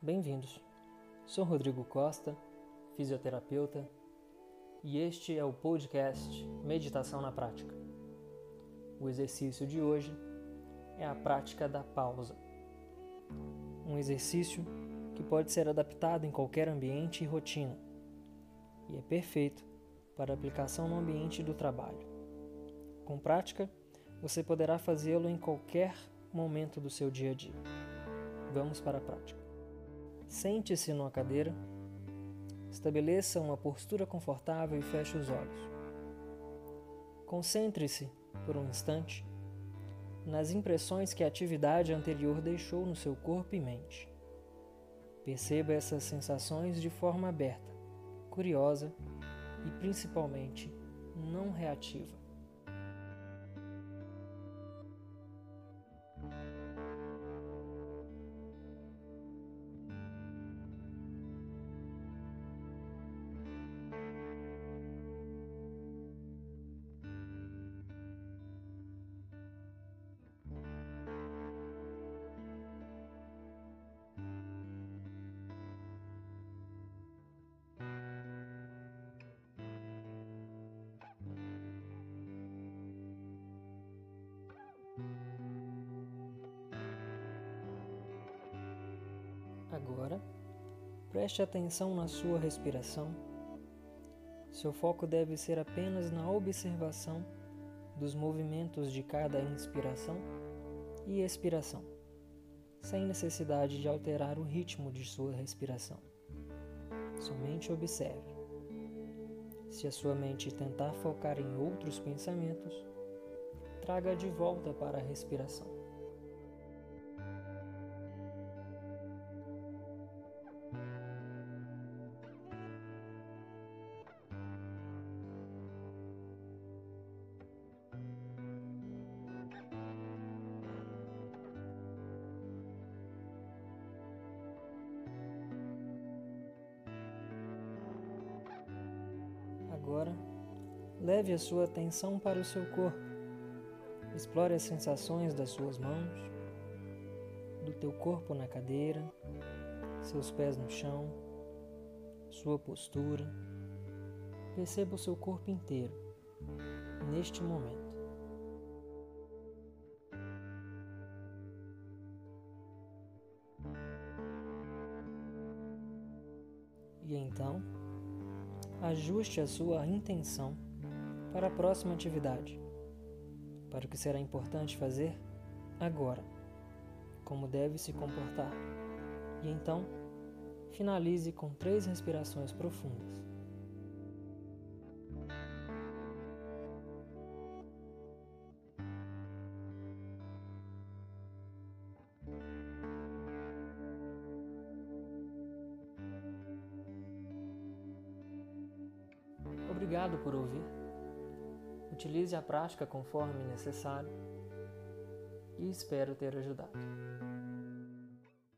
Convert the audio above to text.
Bem-vindos. Sou Rodrigo Costa, fisioterapeuta, e este é o podcast Meditação na Prática. O exercício de hoje é a prática da pausa. Um exercício que pode ser adaptado em qualquer ambiente e rotina, e é perfeito para aplicação no ambiente do trabalho. Com prática, você poderá fazê-lo em qualquer momento do seu dia a dia. Vamos para a prática. Sente-se numa cadeira, estabeleça uma postura confortável e feche os olhos. Concentre-se, por um instante, nas impressões que a atividade anterior deixou no seu corpo e mente. Perceba essas sensações de forma aberta, curiosa e principalmente não reativa. Agora, preste atenção na sua respiração. Seu foco deve ser apenas na observação dos movimentos de cada inspiração e expiração, sem necessidade de alterar o ritmo de sua respiração. Somente observe. Se a sua mente tentar focar em outros pensamentos, traga de volta para a respiração. Agora, leve a sua atenção para o seu corpo. Explore as sensações das suas mãos, do teu corpo na cadeira, seus pés no chão, sua postura. Perceba o seu corpo inteiro neste momento. E então, ajuste a sua intenção para a próxima atividade, para o que será importante fazer agora, como deve se comportar. E então, finalize com três respirações profundas. Obrigado por ouvir. Utilize a prática conforme necessário e espero ter ajudado.